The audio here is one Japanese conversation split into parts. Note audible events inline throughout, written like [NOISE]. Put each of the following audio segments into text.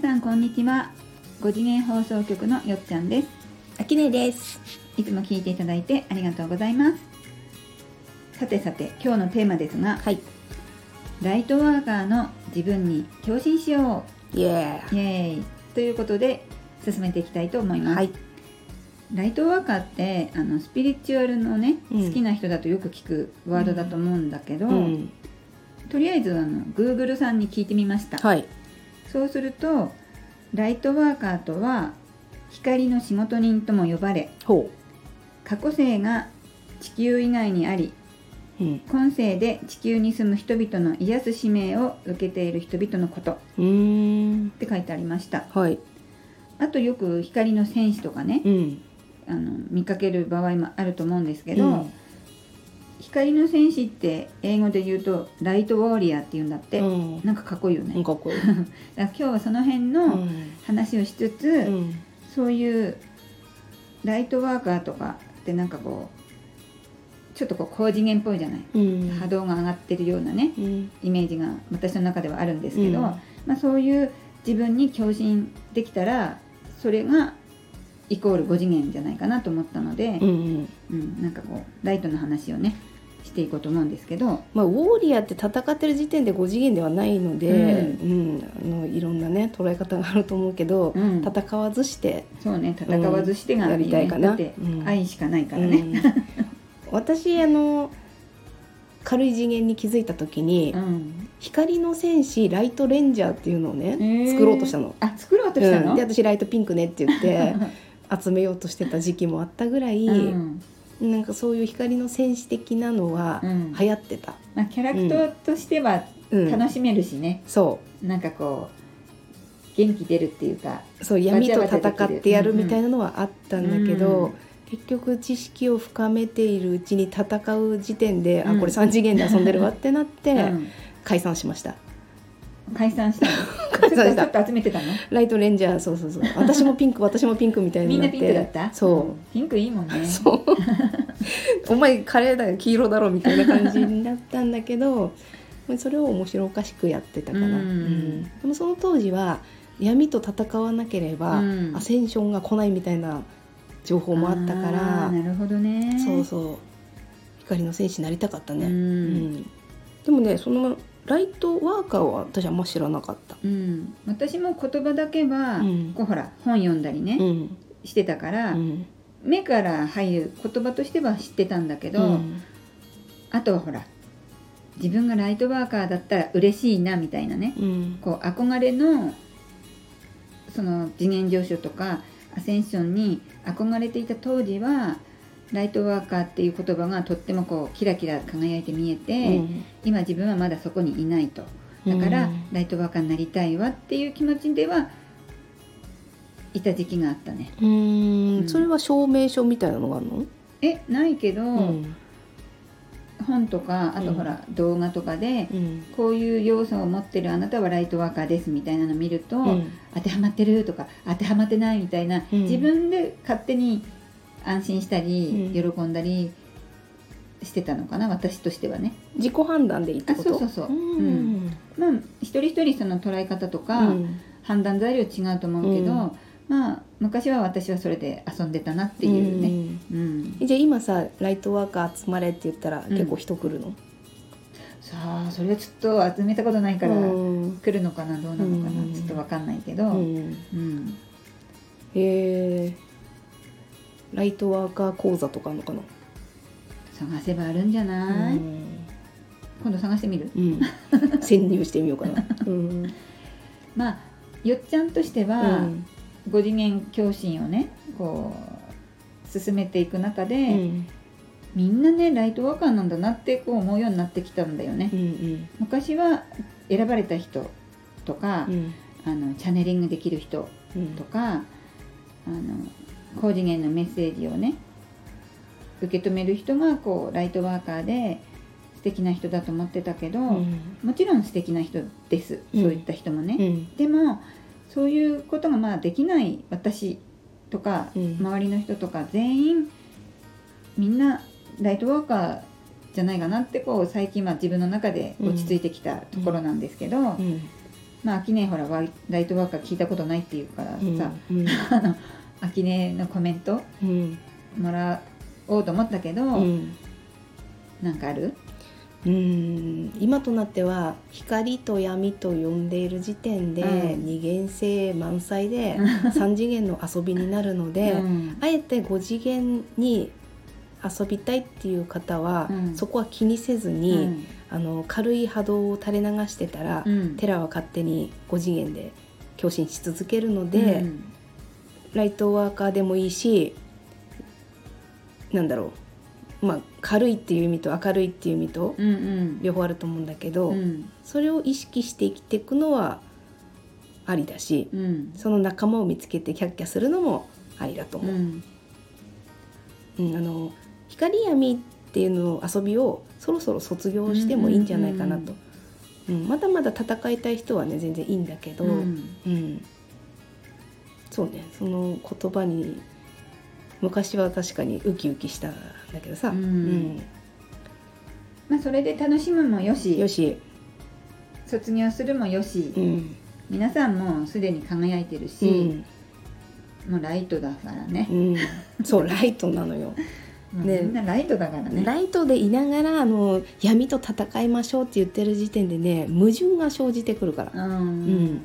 皆さんこんにちは5次元放送局のよっちゃんですあきねです。いつも聞いていただいてありがとうございますさてさて今日のテーマですがはい。ライトワーカーの自分に共振しよイエうイエーイということで進めていきたいと思います、はい。ライトワーカーってあのスピリチュアルのね、うん好きな人だとよく聞くワードだと思うんだけど、うん。とりあえずあの Google さんに聞いてみました、はい。そうするとライトワーカーとは光の仕事人とも呼ばれほ過去性が地球以外にありう。うん。今世で地球に住む人々の癒す使命を受けている人々のことっ。て書いてありましたはい。あとよく光の戦士とかねうん。あの見かける場合もあると思うんですけど、うん光の戦士って英語で言うとライトウォーリアっていうんだって、うん。なんかかっこいいよね、かこう。[LAUGHS] だから今日はその辺うのん。話をしつつ、うん。そういうライトワーカーとかってなんかこうちょっとこう高次元っぽいじゃない、うん。波動が上がってるようなねうん。イメージが私の中ではあるんですけど、うんまあ、そういう自分に共振できたらそれがイコール5次元じゃないかなと思ったのでう、ん。うんなんかこうライトの話をねしていこうと思うんですけど、まあ、ウォーリアーって戦ってる時点で5次元ではないので、うん、あのいろんなね捉え方があると思うけど、うん。戦わずして、そうね戦わずしてがうんやりたいかな。だってうん。愛しかないからね。うん。私あの軽い次元に気づいた時に、うん。光の戦士ライトレンジャーっていうのをね、へー。作ろうとしたの。あ作ろうとしたの、うん、で私ライトピンクねって言って [LAUGHS] 集めようとしてた時期もあったぐらい、うんなんかそういう光の戦士的なのはうん。流行ってた、まあ、キャラクターとしてはうん。楽しめるしね、そなんかこう元気出るっていうかうそう闇と戦ってやるみたいなのはあったんだけど、うん。結局知識を深めているうちに戦う時点で、うん。あこれ3次元で遊んでるわってなって、うん。解散しました解散したの？[LAUGHS] 解散した。ちょっと集めてたの？ライトレンジャーそうそうそう。私もピンク私もピンクみたいみんなになって。ピンクだった？そう。ピンクいいもんね。[LAUGHS] そう。お前カレーだよ黄色だろみたいな感じになったんだけどそれを面白おかしくやってたかな、うん。うん。でもその当時は闇と戦わなければ、うん。アセンションが来ないみたいな情報もあったかあらーなるほどね。そうそう。光の戦士になりたかったね、うん。うん。でもねそのライトワーカーは私はあんま知らなかった、うん、私も言葉だけは、うん。こうほら本読んだりね、うん。してたから、うん。目から入る言葉としては知ってたんだけど、うん。あとはほら自分がライトワーカーだったら嬉しいなみたいなね。うん。こう憧れのその次元上昇とかアセンションに憧れていた当時はライトワーカーっていう言葉がとってもこうキラキラ輝いて見えて、今自分はまだそこにいないと。だから、うん。ライトワーカーになりたいわっていう気持ちではいた時期があったね。うん。うん。それは証明書みたいなのがあるの、えないけど、うん。本とかあとほら、動画とかでうん。こういう要素を持ってるあなたはライトワーカーですみたいなの見ると、うん。当てはまってるとか当てはまってないみたいな、うん。自分で勝手に安心したり、う喜んだりしてたのかな私としてはね。自己判断でいいってこと？あそうそうそう。うん。まあ一人一人その捉え方とか、うん。判断材料違うと思うけど、うん。まあ昔は私はそれで遊んでたなっていうね。うん。じゃあ今さライトワーカー集まれって言ったらん。結構人来るの、さあそれはちょっと集めたことないから、うん。来るのかなどうなのかな、うんちょっとわかんないけど、ううんん。へえライトワーカー講座とかあるのかな、探せばあるんじゃない、うん。今度探してみる？うん、潜入してみようかな。[LAUGHS] うん。まあよっちゃんとしては、うん。5次元共振をねこう進めていく中で、うん。みんなねライトワーカーなんだなってこう思うようになってきたんだよね、うん昔は選ばれた人とか、うん。あのチャネリングできる人うん。とかあの高次元のメッセージをね受け止める人がこうライトワーカーで素敵な人だと思ってたけど、うん。もちろん素敵な人です、うん。そういった人もね、うん。でもそういうことがまあできない私とか、うん。周りの人とか全員みんなライトワーカーじゃないかなってこう最近は自分の中で落ち着いてきたところなんですけど、うん。まあ秋音ほらライトワーカー聞いたことないっていうからさ、うん。[LAUGHS] あの秋音のコメントうん。もらおうと思ったけど、うん。なんかある？うん。今となっては光と闇と呼んでいる時点でうん。二元性満載でうん3次元の遊びになるので、うん。あえて5次元に遊びたいっていう方は、うん。そこは気にせずに、あの軽い波動を垂れ流してたら、うん。テラは勝手に5次元で共振し続けるので、うんライトワーカーでもいいしなんだろう。まあ軽いっていう意味と明るいっていう意味とうんうん。両方あると思うんだけど、うん。それを意識して生きていくのはありだしうん。その仲間を見つけてキャッキャするのもありだと思う。うん。うんあの光闇っていうのを遊びをそろそろ卒業してもいいんじゃないかなと、うんまだまだ戦いたい人はね全然いいんだけど、うん。うんそうねその言葉に昔は確かにウキウキしたんだけどさ、うん。まあそれで楽しむもようんし。よし、卒業するもよし、うん。皆さんもうすでに輝いてるうし、ん。もうライトだからね。う、ん、そうライトなのよ。[LAUGHS] ね。みんなライトだからね。ライトでいながらあの闇と戦いましょうって言ってる時点でね矛盾が生じてくるから、うん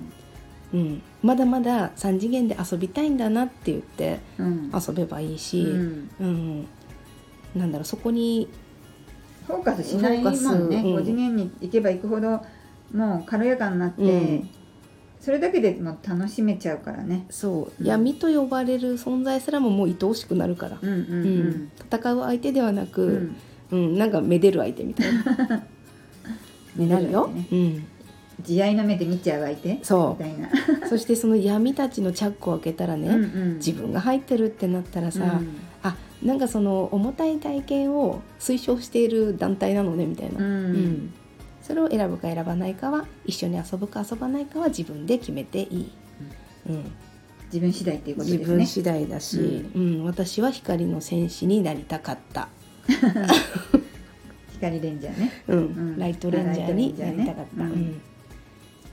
うん。うん、まだまだ3次元で遊びたいんだなって言ってうん。遊べばいいし、うん。うん。なんだろうそこにフォーカスしないもんね、うん。5次元に行けば行くほどもう軽やかになって、うん。それだけでもう楽しめちゃうからね。そう、うん。闇と呼ばれる存在すらももう愛おしくなるから、うんうんうん。戦う相手ではなうん、く、うん。なんかめでる相手みたいな。[LAUGHS] になるよ。ね。うん慈愛の目で見ちゃう相手？そみたいな、う [LAUGHS] そしてその闇たちのチャックを開けたらね、うんうん。自分が入ってるってなったらさ、うん。あなんかその重たい体験を推奨している団体なのねみたいな、うん。うん。それを選ぶか選ばないかは一緒に遊ぶか遊ばないかは自分で決めていい、うん。自分次第っていうこと自ですね。分次第だし、うん。私は光の戦士になりたかった、[LAUGHS] 光レンジャーね。うん。うん。ライトレンジャーになりたかった、うん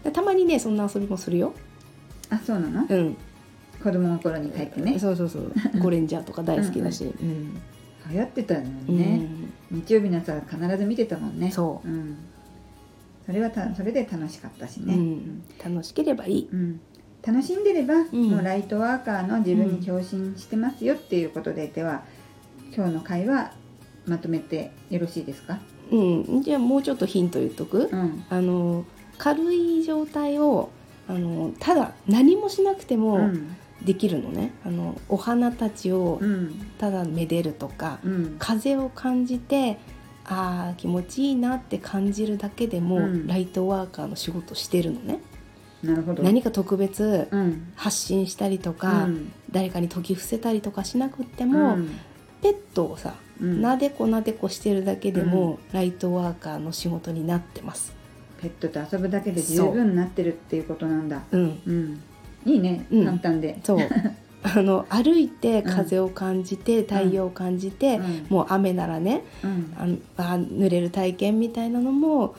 でたまにねそんな遊びもするよ、あそうなの？うん。子供の頃に帰ってね。そうそうそう。[LAUGHS] ゴレンジャーとか大好きだし、うん流行ってたのうん。ね、日曜日の朝必ず見てたもんね、そう。ん、それはたそれで楽しかったしね、うん。楽しければいい、うん。楽しんでれば、ん。もうライトワーカーの自分に共振してますよっていうことで、では今日の会話まとめてよろしいですか、うん、じゃあもうちょっとヒント言っとく、うん。あの軽い状態をあのただ何もしなくてうもん。できるのね、あのお花たちをうん。ただめでるとか、うん。風を感じてあー気持ちいいなって感じるだけでも、うん。ライトワーカーの仕事してるのね。なるほど。何か特別うん。発信したりとか、うん。誰かに説き伏せたりとかしなくっても、うん。ペットをさうん。なでこなでこしてるだけでも、ライトワーカーの仕事になってます。ペットと遊ぶだけで十分になってるっていうことなんだ。うん、うん。いいね、うん。簡単で。そう。[LAUGHS] あの歩いて風を感じて、太陽を感じて、うん。もう雨ならねうん。あのあ濡れる体験みたいなのも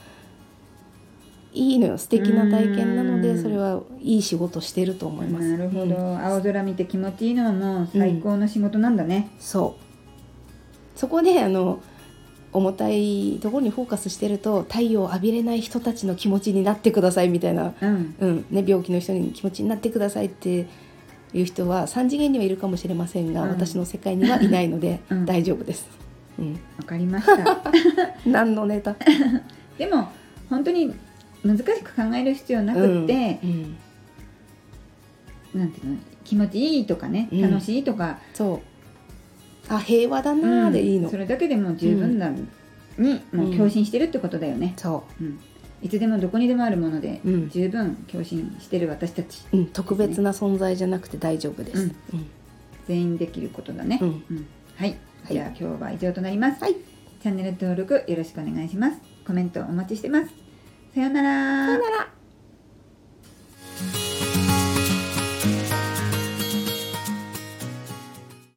いいのよ。素敵な体験なのでうん。それはいい仕事してると思います。なるほど、うん。青空見て気持ちいいのはもう最高の仕事なんだね、そう。そこであの重たいところにフォーカスしてると太陽を浴びれない人たちの気持ちになってくださいみたいな、うん。うん。ね、病気の人に気持ちになってくださいっていう人は3次元にはいるかもしれませんが、うん。私の世界にはいないのでうん。大丈夫です。うん、わかりました。[LAUGHS] 何のネタ？[LAUGHS] でも本当に難しく考える必要なくって、うん、なんていうの？気持ちいいとかね、うん。楽しいとか、そうあ平和だなーでいいの、それだけでも十分だに、もう共振してるってことだよね、そう。ん。いつでもどこにでもあるもので、十分共振してる私たち。うん、特別な存在じゃなくて大丈夫です。全員できることだね、うん。うん。はい、はい。じゃあ今日は以上となります、はい。チャンネル登録よろしくお願いします。コメントお待ちしてます。さようなら。さよなら